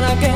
que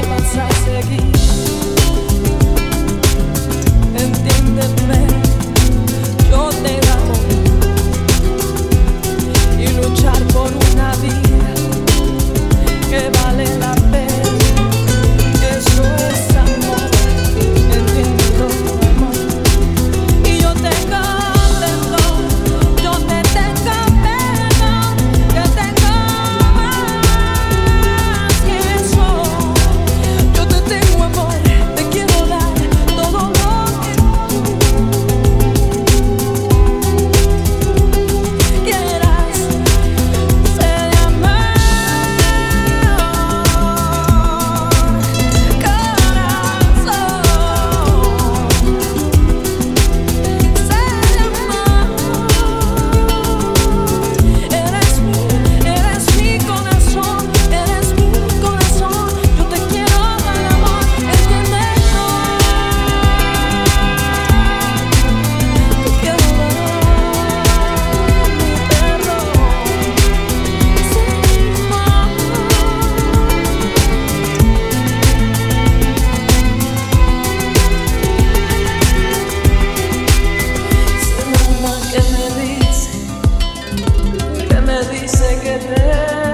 que me